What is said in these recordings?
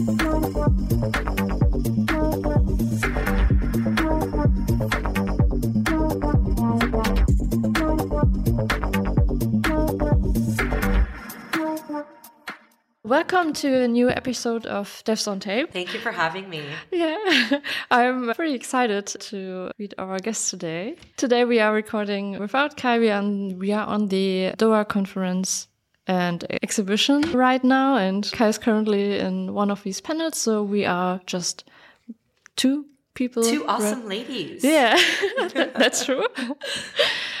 Welcome to a new episode of Devs on Tape. Thank you for having me. Yeah, I'm pretty excited to meet our guest today. Today we are recording without Kai. and we are on the DOAG conference and exhibition right now, and Kai is currently in one of these panels. So we are just two people. Two awesome ladies. Yeah, that's true.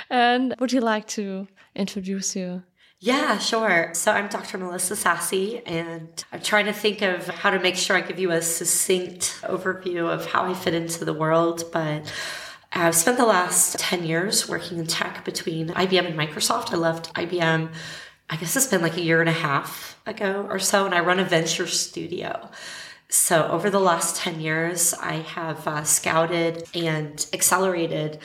and would you like to introduce you? Yeah, sure. So I'm Dr. Melissa Sassi, and I'm trying to think of how to make sure I give you a succinct overview of how I fit into the world. But I've spent the last 10 years working in tech between IBM and Microsoft. I left IBM, I guess it's been like a year and a half ago or so, and I run a venture studio. So over the last 10 years, I have uh, scouted and accelerated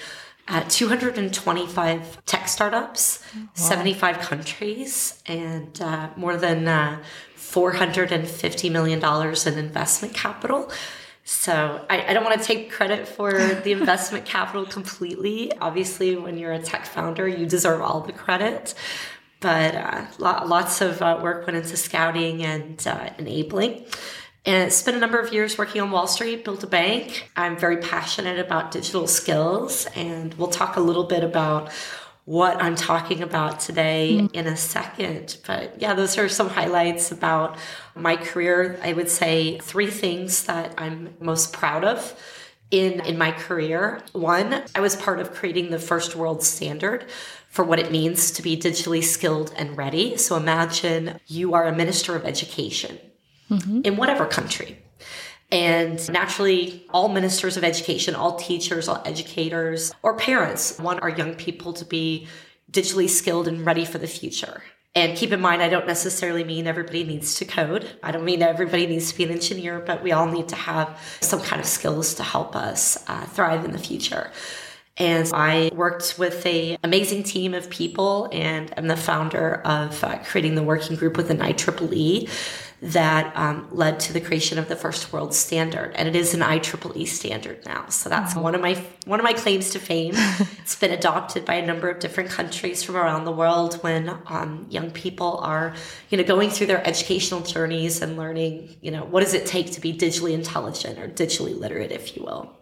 uh, 225 tech startups, wow. 75 countries, and uh, more than uh, $450 million in investment capital. So I, I don't want to take credit for the investment capital completely. Obviously, when you're a tech founder, you deserve all the credit. But uh, lots of uh, work went into scouting and uh, enabling and spent a number of years working on Wall Street, built a bank. I'm very passionate about digital skills, and we'll talk a little bit about what I'm talking about today mm. in a second. But yeah, those are some highlights about my career. I would say three things that I'm most proud of in in my career. One, I was part of creating the first world standard for what it means to be digitally skilled and ready. So imagine you are a minister of education mm-hmm. in whatever country. And naturally, all ministers of education, all teachers, all educators, or parents want our young people to be digitally skilled and ready for the future. And keep in mind, I don't necessarily mean everybody needs to code. I don't mean everybody needs to be an engineer, but we all need to have some kind of skills to help us uh, thrive in the future. And I worked with a amazing team of people and I'm the founder of uh, creating the working group with an IEEE that um, led to the creation of the first world standard, and it is an IEEE standard now. So that's oh. one of my one of my claims to fame. it's been adopted by a number of different countries from around the world when um, young people are, you know, going through their educational journeys and learning, you know, what does it take to be digitally intelligent or digitally literate, if you will.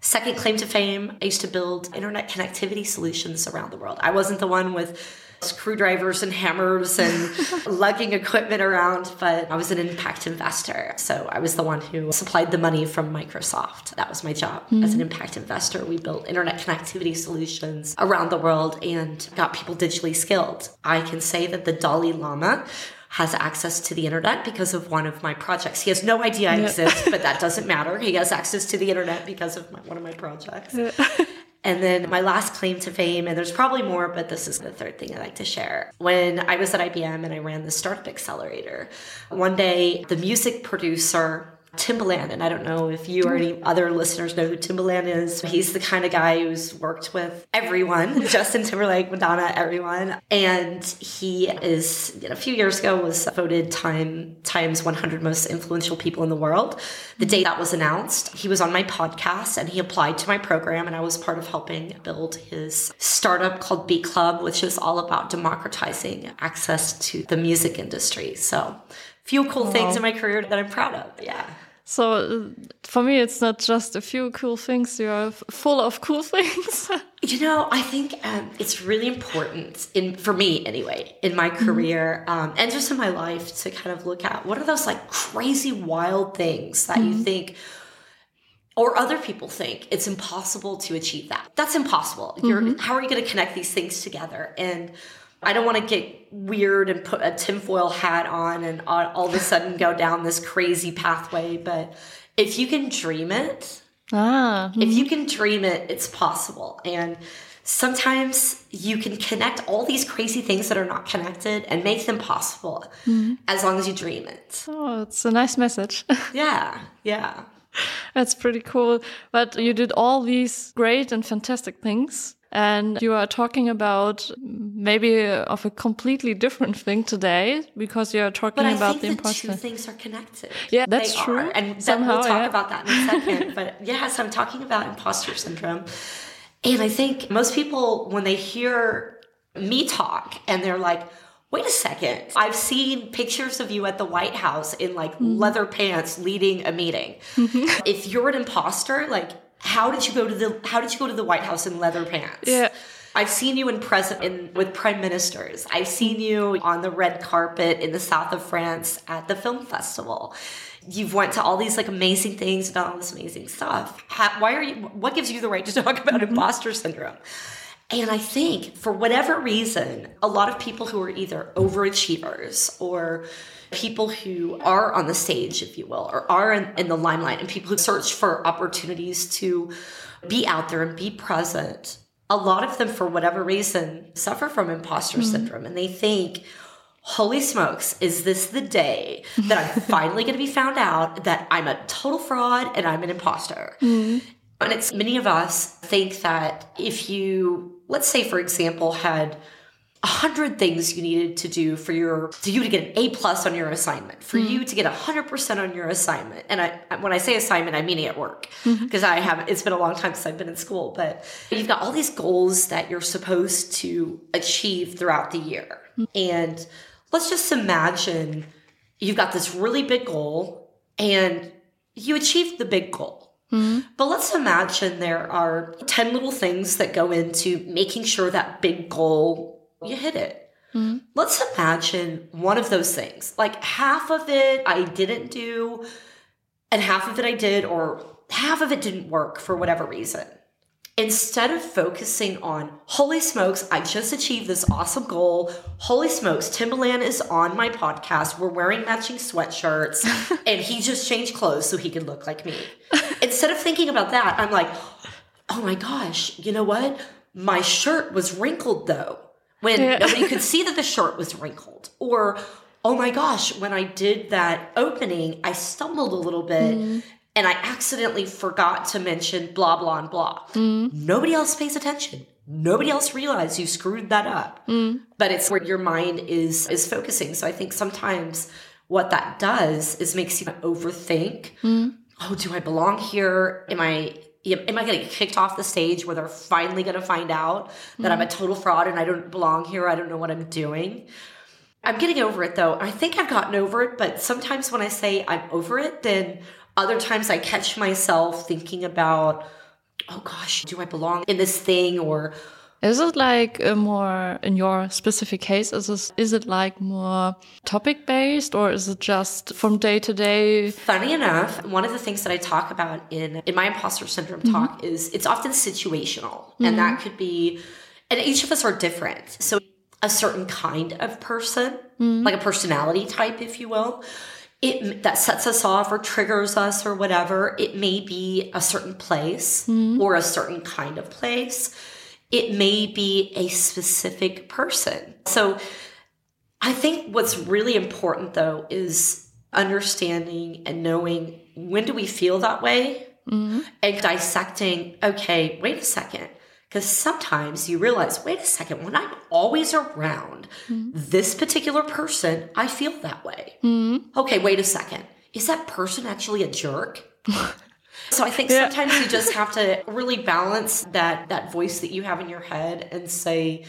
Second claim to fame, I used to build internet connectivity solutions around the world. I wasn't the one with screwdrivers and hammers and lugging equipment around, but I was an impact investor. So I was the one who supplied the money from Microsoft. That was my job mm-hmm. as an impact investor. We built internet connectivity solutions around the world and got people digitally skilled. I can say that the Dalai Lama has access to the internet because of one of my projects. He has no idea I exist, but that doesn't matter. He has access to the internet because of my, one of my projects. And then my last claim to fame, and there's probably more, but this is the third thing I like to share. When I was at IBM and I ran the Startup Accelerator, one day the music producer Timbaland, and I don't know if you or any other listeners know who Timbaland is. He's the kind of guy who's worked with everyone, Justin Timberlake, Madonna, everyone. And he is, you know, a few years ago was voted Time Times 100 most influential people in the world. The day that was announced, he was on my podcast and he applied to my program, and I was part of helping build his startup called Beat Club, which is all about democratizing access to the music industry. So a few cool things in my career that I'm proud of. Yeah. So uh, for me, it's not just a few cool things. You are full of cool things. you know, I think um, it's really important in for me anyway in my mm-hmm. career mm -hmm. um, and just in my life to kind of look at what are those like crazy wild things that mm -hmm. you mm-hmm. think or other people think it's impossible to achieve that. That's impossible. Mm -hmm. how are you going to connect these things together and I don't want to get weird and put a tinfoil hat on and all of a sudden go down this crazy pathway. But if you can dream it, ah, if you can dream it, it's possible. And sometimes you can connect all these crazy things that are not connected and make them possible mm-hmm. as long as you dream it. Oh, it's a nice message. yeah, yeah. That's pretty cool. But you did all these great and fantastic things. And you are talking about maybe of a completely different thing today because you are talking but I about think the imposter. two things are connected. Yeah, that's They true. are. And Somehow, we'll talk yeah. about that in a second. but yes, I'm talking about imposter syndrome. And I think most people, when they hear me talk and they're like, wait a second, I've seen pictures of you at the White House in like Mm-hmm. leather pants leading a meeting. If you're an imposter, like, how did you go to the how did you go to the White House in leather pants? Yeah. I've seen you in present in with prime ministers. I've seen you on the red carpet in the south of France at the film festival. You've went to all these like amazing things, done all this amazing stuff. How, why are you? What gives you the right to talk about imposter syndrome? And I think for whatever reason, a lot of people who are either overachievers or people who are on the stage, if you will, or are in, in the limelight, and people who search for opportunities to be out there and be present, a lot of them, for whatever reason, suffer from imposter mm-hmm. syndrome. And they think, holy smokes, is this the day that I'm finally going to be found out that I'm a total fraud and I'm an imposter? Mm-hmm. And it's many of us think that if you, let's say, for example, had a hundred things you needed to do for your for you to get an A plus on your assignment, for mm-hmm. you to get a hundred percent on your assignment. And I when I say assignment, I mean it at work mm-hmm. because I have it's been a long time since I've been in school. But you've got all these goals that you're supposed to achieve throughout the year, mm-hmm. and let's just imagine you've got this really big goal and you achieved the big goal. But let's imagine there are 10 little things that go into making sure that big goal you hit it. Mm-hmm. Let's imagine one of those things. Like half of it I didn't do, and half of it I did, or half of it didn't work for whatever reason. Instead of focusing on, holy smokes, I just achieved this awesome goal. Holy smokes, Timbaland is on my podcast. We're wearing matching sweatshirts, and he just changed clothes so he could look like me. Instead of thinking about that, I'm like, oh my gosh, you know what? My shirt was wrinkled though, when Yeah. nobody could see that the shirt was wrinkled. Or, oh my gosh, when I did that opening, I stumbled a little bit mm. and I accidentally forgot to mention blah, blah, and blah. Mm. Nobody else pays attention. Nobody else realized you screwed that up. Mm. But it's where your mind is is focusing. So I think sometimes what that does is makes you overthink. Oh, do I belong here? Am I am I going to get kicked off the stage where they're finally going to find out that I'm a mm-hmm. total fraud and I don't belong here? I don't know what I'm doing. I'm getting over it though. I think I've gotten over it, but sometimes when I say I'm over it, then other times I catch myself thinking about, oh gosh, do I belong in this thing? Or Is it like a more in your specific case? Is it, is it like more topic based or is it just from day to day? funny enough, one of the things that I talk about in in my imposter syndrome mm-hmm. talk is it's often situational, and mm-hmm. that could be, and each of us are different. So a certain kind of person, mm-hmm. like a personality type, if you will. It that sets us off or triggers us or whatever. It may be a certain place or a certain kind of place. It may be a specific person. So I think what's really important though is understanding and knowing when do we feel that way mm-hmm. and dissecting, okay, wait a second. Because sometimes you realize, wait a second, when I'm always around mm-hmm. this particular person, I feel that way. Mm-hmm. Okay, wait a second. Is that person actually a jerk? So I think Yeah. sometimes you just have to really balance that that voice that you have in your head and say,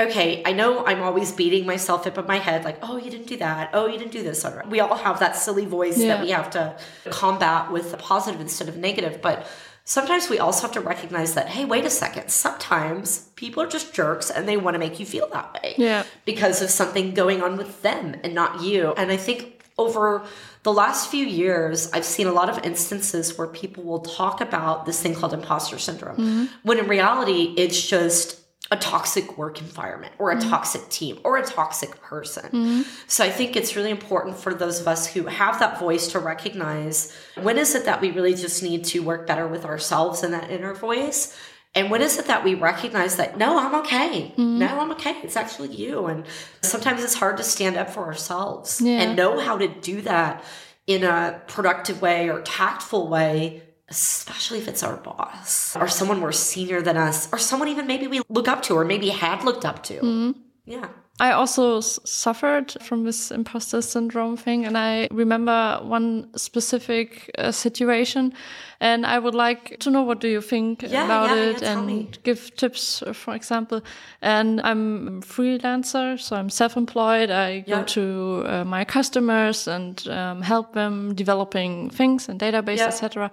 okay, I know I'm always beating myself up in my head, like, oh, you didn't do that. Oh, you didn't do this. We all have that silly voice Yeah. that we have to combat with the positive instead of negative. But sometimes we also have to recognize that, hey, wait a second. Sometimes people are just jerks and they want to make you feel that way Yeah. because of something going on with them and not you. And I think over the last few years, I've seen a lot of instances where people will talk about this thing called imposter syndrome, mm-hmm. when in reality, it's just a toxic work environment or a mm-hmm. toxic team or a toxic person. Mm-hmm. So I think it's really important for those of us who have that voice to recognize when is it that we really just need to work better with ourselves and that inner voice and when is it that we recognize that, no, I'm okay. Mm-hmm. No, I'm okay. It's actually you. And sometimes it's hard to stand up for ourselves Yeah. and know how to do that in a productive way or tactful way especially if it's our boss or someone more senior than us or someone even maybe we look up to or maybe had looked up to. Mm-hmm. Yeah. I also s- suffered from this imposter syndrome thing, and I remember one specific uh, situation, and I would like to know what do you think Yeah, about yeah, yeah, it, tell and give tips, uh, for example. And I'm a freelancer, so I'm self-employed. I go to uh, my customers and um, help them developing things and database, Yeah. etc.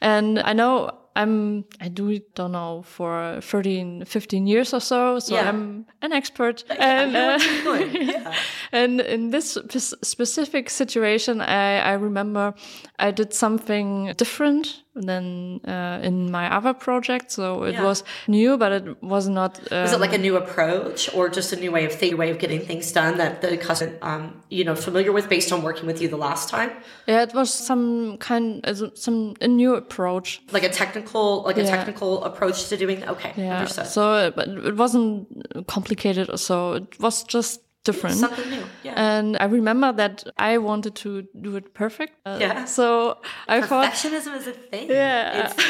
And I know. I'm, I do it, don't know, for 13, 15 years or so. So Yeah. I'm an expert. And, uh, what you're doing. Yeah. and in this spe- specific situation, I, I remember I did something different than uh, in my other project. So it Yeah. was new, but it was not. Um, Is it like a new approach or just a new way of thinking, way of getting things done that the customer, um, you know, familiar with based on working with you the last time? yeah, it was some kind, some a new approach. Like a technical, like a technical approach to doing. Okay, Yeah. understood. So, but it wasn't complicated or so. It was just different. Something new. Yeah. and I remember that I wanted to do it perfect. Uh, Yeah. So I thought Perfectionism is a thing. Yeah.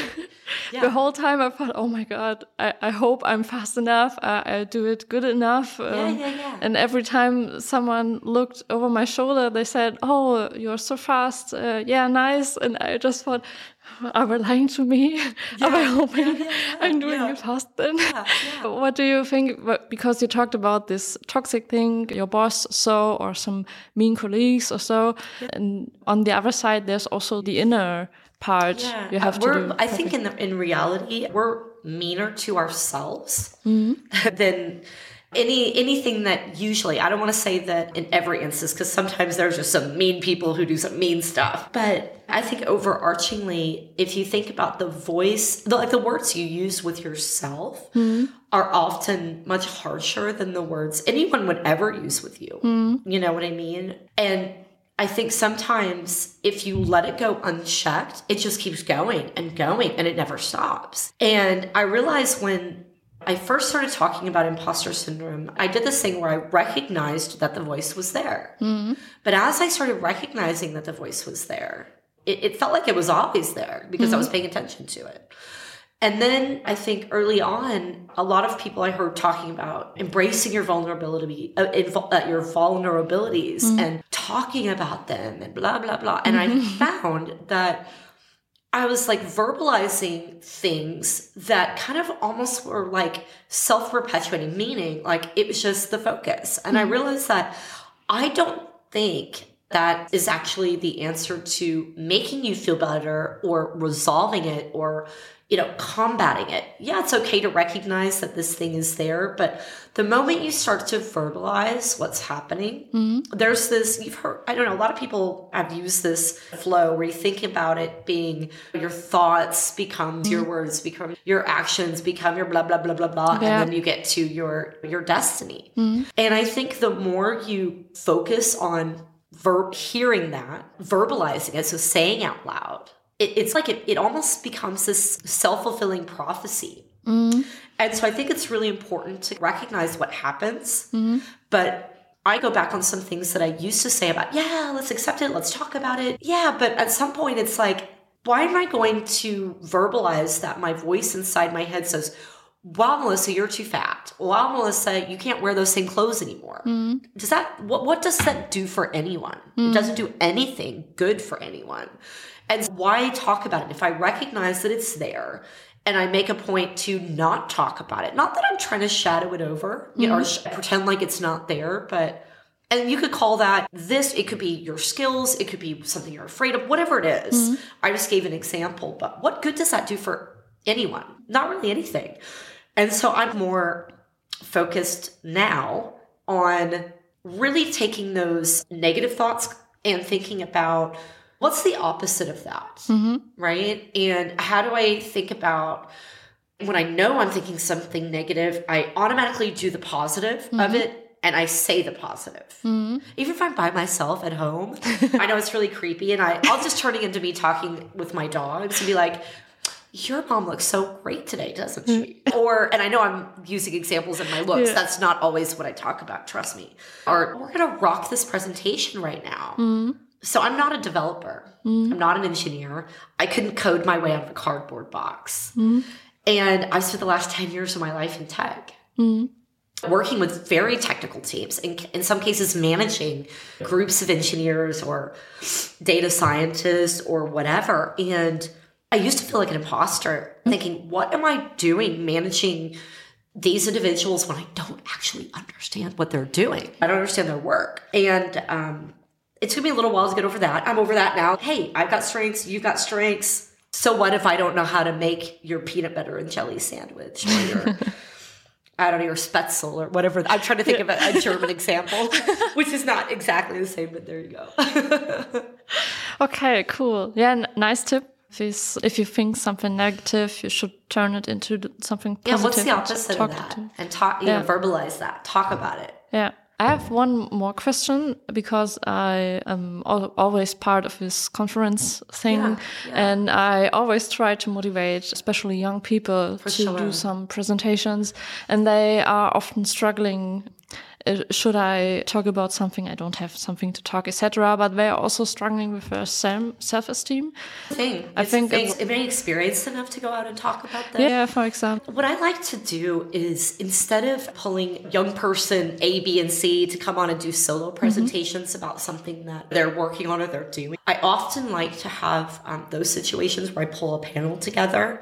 Yeah. the whole time I thought, oh my god, I, I hope I'm fast enough. I, I do it good enough. Um, yeah, yeah. And every time someone looked over my shoulder, they said, "Oh, you're so fast. Uh, yeah, nice." And I just thought, are they lying to me? Are they hoping yeah, yeah, I'm doing yeah. it fast then? yeah. What do you think? Because you talked about this toxic thing, your boss so, or some mean colleagues or so, and on the other side, there's also the inner part Yeah, you have uh, to we're, do. I think in the, in reality, we're meaner to ourselves Mm-hmm. than any anything that usually. I don't want to say that in every instance because sometimes there's just some mean people who do some mean stuff. But I think overarchingly, if you think about the voice, the, like the words you use with yourself. Mm-hmm. Are often much harsher than the words anyone would ever use with you. Mm-hmm. You know what I mean? And I think sometimes if you let it go unchecked, it just keeps going and going and it never stops. And I realized when I first started talking about imposter syndrome, I did this thing where I recognized that the voice was there. But as I started recognizing that the voice was there, it, it felt like it was always there because I was paying attention to it. And then I think early on, a lot of people I heard talking about embracing your vulnerability, uh, uh, your vulnerabilities, and talking about them, and blah blah blah. And I found that I was like verbalizing things that kind of almost were like self-perpetuating, meaning like it was just the focus. And I mm-hmm. realized that I don't think that is actually the answer to making you feel better or resolving it or you know combating it. Yeah it's okay to recognize that this thing is there but the moment you start to verbalize what's happening mm-hmm. there's this you've heard i don't know a lot of people have used this flow where you think about it being your thoughts become mm-hmm. your words become your actions become your blah blah blah blah blah Yeah. and then you get to your your destiny. Mm-hmm. And i think the more you focus on ver- hearing that, verbalizing it, so saying out loud, it, it's like it, it almost becomes this self fulfilling prophecy. Mm. And so I think it's really important to recognize what happens. Mm-hmm. But I go back on some things that I used to say about, yeah, let's accept it, let's talk about it. Yeah, but at some point it's like, why am I going to verbalize that my voice inside my head says, wow, Melissa, you're too fat. Wow, Melissa, you can't wear those same clothes anymore. Mm. Does that what what does that do for anyone? It mm. doesn't do anything good for anyone. And why talk about it if I recognize that it's there and I make a point to not talk about it? Not that I'm trying to shadow it over, you know, or sh- pretend like it's not there, but and you could call that this, it could be your skills, it could be something you're afraid of, whatever it is. Mm-hmm. I just gave an example, but what good does that do for anyone? Not really anything. And so I'm more focused now on really taking those negative thoughts and thinking about what's the opposite of that, mm-hmm. right? And how do I think about when I know I'm thinking something negative, I automatically do the positive of mm-hmm. it and I say the positive. Mm-hmm. Even if I'm by myself at home, I know it's really creepy and I, I'll just turn it into me talking with my dogs and be like, your mom looks so great today, doesn't she? or, and I know I'm using examples of my looks. Yeah. That's not always what I talk about, trust me. Or, we're going to rock this presentation right now. So I'm not a developer. Mm-hmm. I'm not an engineer. I couldn't code my way out of a cardboard box. Mm-hmm. And I spent the last 10 years of my life in tech. Mm-hmm. Working with very technical teams, in, in some cases, managing groups of engineers or data scientists or whatever. And I used to feel like an imposter, thinking, what am I doing managing these individuals when I don't actually understand what they're doing? I don't understand their work. And um, it took me a little while to get over that. I'm over that now. Hey, I've got strengths, you've got strengths. So what if I don't know how to make your peanut butter and jelly sandwich or your I don't know, your Spätzle or whatever. I'm trying to think of a, a German example, which is not exactly the same, but there you go. Okay, cool. Yeah, n- nice tip. If, it's, if you think something negative, you should turn it into th- something yeah, what's the and opposite of that? And talk, you Yeah. know, verbalize that. Talk about it. Yeah. I have one more question because I am al- always part of this conference thing, Yeah, yeah. and I always try to motivate, especially young people, to sure. do some presentations, and they are often struggling. Uh, Should I talk about something? I don't have something to talk, etc. But they are also struggling with their self esteem. Thing. I It's think thing. it's- I experienced enough to go out and talk about this? Yeah, for example. What I like to do is instead of pulling young person A, B, and C to come on and do solo Mm-hmm. presentations about something that they're working on or they're doing, I often like to have um, those situations where I pull a panel together.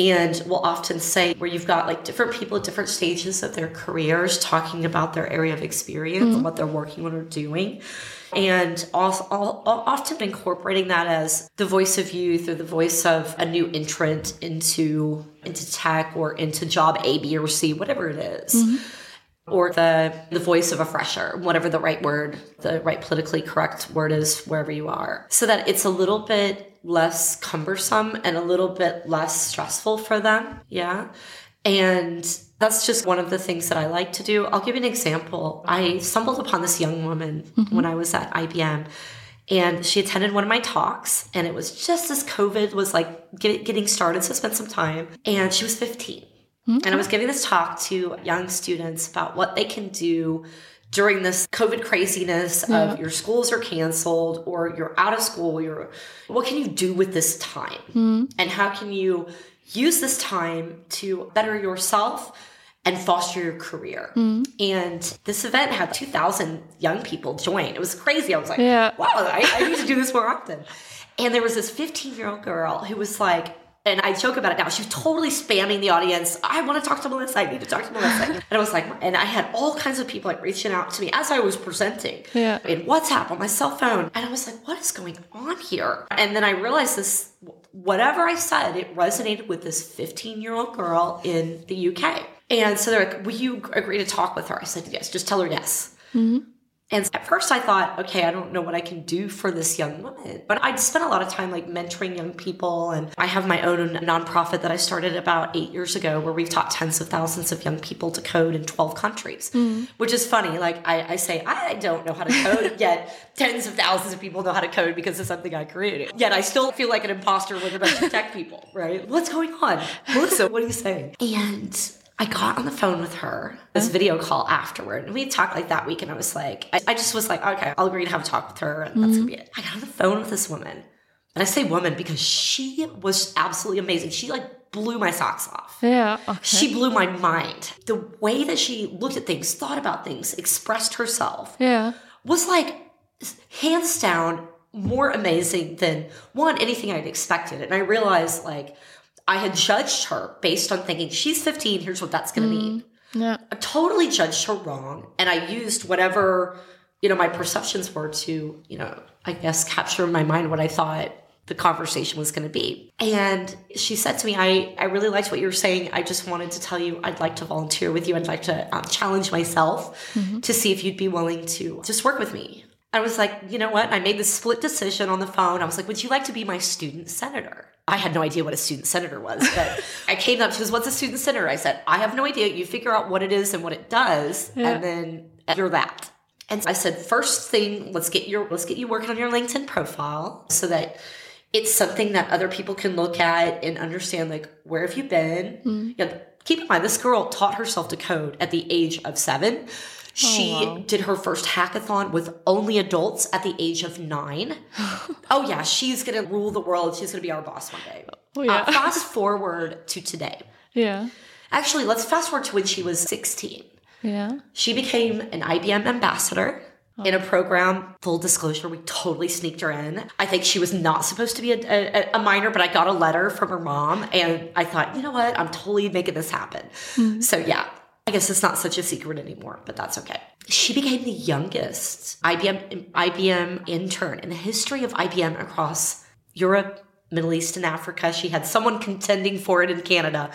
Mm-hmm. And we'll often say where you've got like different people at different stages of their careers talking about their area of experience Mm-hmm. and what they're working on or doing. And also, al- al- often incorporating that as the voice of youth or the voice of a new entrant into into tech or into job A, B, or C, whatever it is. Or the the voice of a fresher, whatever the right word, the right politically correct word is, wherever you are, so that it's a little bit less cumbersome and a little bit less stressful for them. Yeah. And that's just one of the things that I like to do. I'll give you an example. I stumbled upon this young woman mm-hmm. when I was at IBM and she attended one of my talks and it was just as COVID was like get, getting started. So I spent some time and she was 15 and I was giving this talk to young students about what they can do during this COVID craziness of your schools are canceled or you're out of school. You're, what can you do with this time? Hmm. And how can you use this time to better yourself and foster your career? Hmm. And this event had 2,000 young people join. It was crazy. I was like, Yeah. wow, I, I need to do this more often. And there was this 15 year old girl who was like, and I joke about it now. She was totally spamming the audience. I want to talk to Melissa. I need to talk to Melissa. And I was like, and I had all kinds of people like reaching out to me as I was presenting Yeah. in WhatsApp on my cell phone. And I was like, what is going on here? And then I realized this whatever I said, it resonated with this 15 year old girl in the UK. And so they're like, will you agree to talk with her? I said, yes, just tell her yes. Mm-hmm. And at first I thought, okay, I don't know what I can do for this young woman. But I'd spent a lot of time like mentoring young people. And I have my own nonprofit that I started about eight years ago where we've taught tens of thousands of young people to code in 12 countries, mm. which is funny. Like I, I say, I don't know how to code, yet tens of thousands of people know how to code because of something I created. Yet I still feel like an imposter with a bunch of tech people, right? What's going on? Melissa, what are you saying? And I got on the phone with her, this mm. video call afterward, and we talked like that week. And I was like, I, I just was like, okay, I'll agree to have a talk with her, and that's gonna mm-hmm. be it. I got on the phone with this woman, and I say woman because she was absolutely amazing. She like blew my socks off. Yeah. Okay. She blew my mind. The way that she looked at things, thought about things, expressed herself yeah. was like hands down more amazing than one anything I'd expected. And I realized like I had judged her based on thinking she's 15, here's what that's going to mean. Yeah. I totally judged her wrong and I used whatever, you know, my perceptions were to, you know, I guess capture in my mind what I thought the conversation was going to be. And she said to me, I, I really liked what you were saying. I just wanted to tell you I'd like to volunteer with you. I'd like to um, challenge myself to see if you'd be willing to just work with me. I was like, you know what? I made this split decision on the phone. I was like, would you like to be my student senator? I had no idea what a student senator was, but I came up, she goes, what's a student senator? I said, I have no idea. You figure out what it is and what it does, Yeah. and then you're that. And I said, first thing, let's get your let's get you working on your LinkedIn profile so that it's something that other people can look at and understand like where have you been? Mm. You know, keep in mind this girl taught herself to code at the age of seven. She Oh, wow. did her first hackathon with only adults at the age of nine. oh, yeah, she's going to rule the world. She's going to be our boss one day. Oh, yeah. Uh, fast forward to today. Yeah. Actually, let's fast forward to when she was 16. Yeah. She became an IBM ambassador in a program. Full disclosure, we totally sneaked her in. I think she was not supposed to be a, a, a minor, but I got a letter from her mom and I thought, you know what? I'm totally making this happen. So, yeah, I guess it's not such a secret anymore, but that's okay. She became the youngest IBM, IBM intern in the history of IBM across Europe, Middle East and Africa. She had someone contending for it in Canada.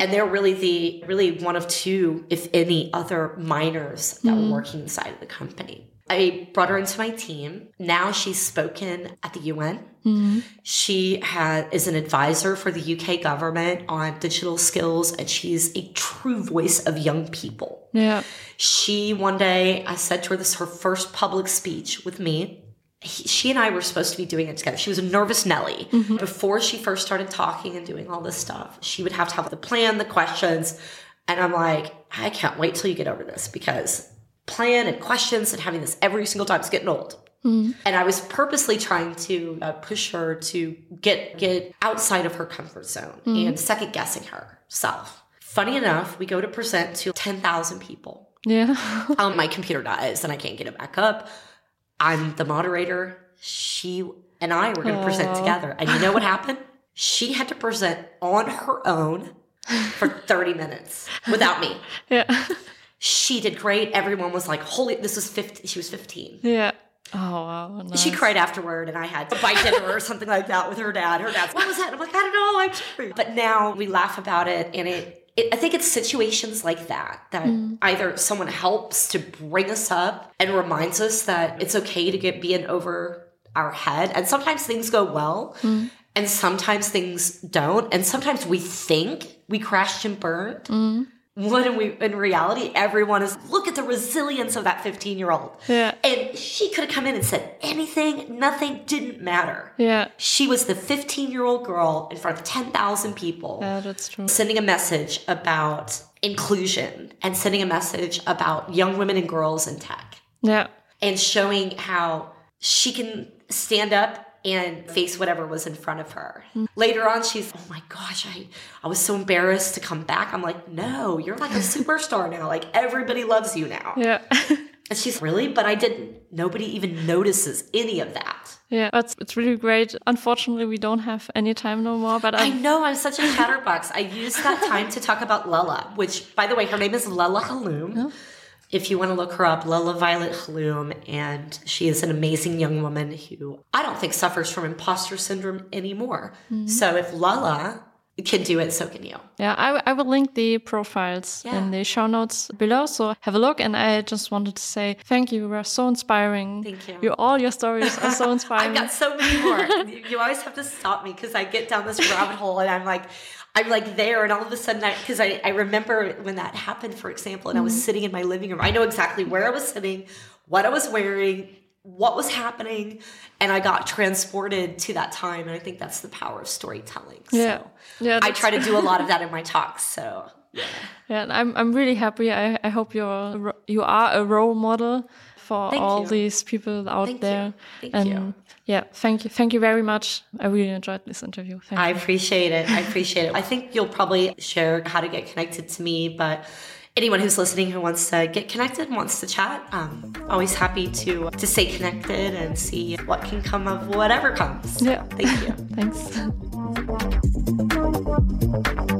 And they're really the really one of two, if any, other minors that were mm-hmm. working inside of the company. I brought her into my team. Now she's spoken at the UN. Mm-hmm. She ha is an advisor for the UK government on digital skills, and she's a true voice of young people. Yeah. She one day, I said to her, this is her first public speech with me. He, she and I were supposed to be doing it together. She was a nervous Nelly. Mm-hmm. Before she first started talking and doing all this stuff, she would have to have the plan, the questions. And I'm like, I can't wait till you get over this because plan and questions and having this every single time is getting old. And I was purposely trying to uh, push her to get get outside of her comfort zone and second guessing herself. Funny enough, we go to present to 10,000 people. Yeah. Um, my computer dies and I can't get it back up. I'm the moderator. She and I were going to present together. And you know what happened? She had to present on her own for 30 minutes without me. yeah. She did great. Everyone was like, holy, this was 15. She was 15. Yeah. Oh wow. Nice. She cried afterward, and I had to buy dinner or something like that with her dad. Her dad's, what was that? I'm like, I don't know. I'm sorry. But now we laugh about it, and it, it I think it's situations like that that mm. either someone helps to bring us up and reminds us that it's okay to get being over our head, and sometimes things go well. Mm. And sometimes things don't. And sometimes we think we crashed and burned. Mm. When we, in reality, everyone is look at the resilience of that 15 year old. Yeah. And she could have come in and said anything, nothing didn't matter. Yeah. She was the 15 year old girl in front of 10,000 people Yeah, that's true. sending a message about inclusion and sending a message about young women and girls in tech Yeah. and showing how she can stand up and face whatever was in front of her. Mm. Later on, she's, oh my gosh, I, I was so embarrassed to come back. I'm like, no, you're like a superstar now. Like everybody loves you now. Yeah. And she's really, but I didn't. Nobody even notices any of that. yeah. That's it's really great. Unfortunately, we don't have any time no more. But I I. know I'm such a chatterbox. I used that time to talk about Lella, which, by the way, her name is Lella Halloum. If you want to look her up, Lella Violet Halloum, and she is an amazing young woman who I don't think suffers from imposter syndrome anymore. Mm-hmm. So if Lella can do it, so can you. Yeah, I, I will link the profiles Yeah. in the show notes below. So have a look. And I just wanted to say thank you. You are so inspiring. Thank you. You all your stories are so inspiring. I've got so many more. you, you always have to stop me because I get down this rabbit hole and I'm like, I'm like there, and all of a sudden, I because I, I remember when that happened, for example, and I was mm-hmm. sitting in my living room. I know exactly where I was sitting, what I was wearing, what was happening, and I got transported to that time. And I think that's the power of storytelling. Yeah. So Yeah, I try to do a lot of that in my talks. So yeah. Yeah, and I'm I'm really happy. I, I hope you're you are a role model for Thank all you. these people out Thank you. there. Thank and you. yeah, thank you, thank you very much. I really enjoyed this interview. Thank I you. appreciate it. I appreciate it. I think you'll probably share how to get connected to me, but anyone who's listening who wants to get connected, wants to chat, um, always happy to to stay connected and see what can come of whatever comes. Yeah. Thank you. Thanks.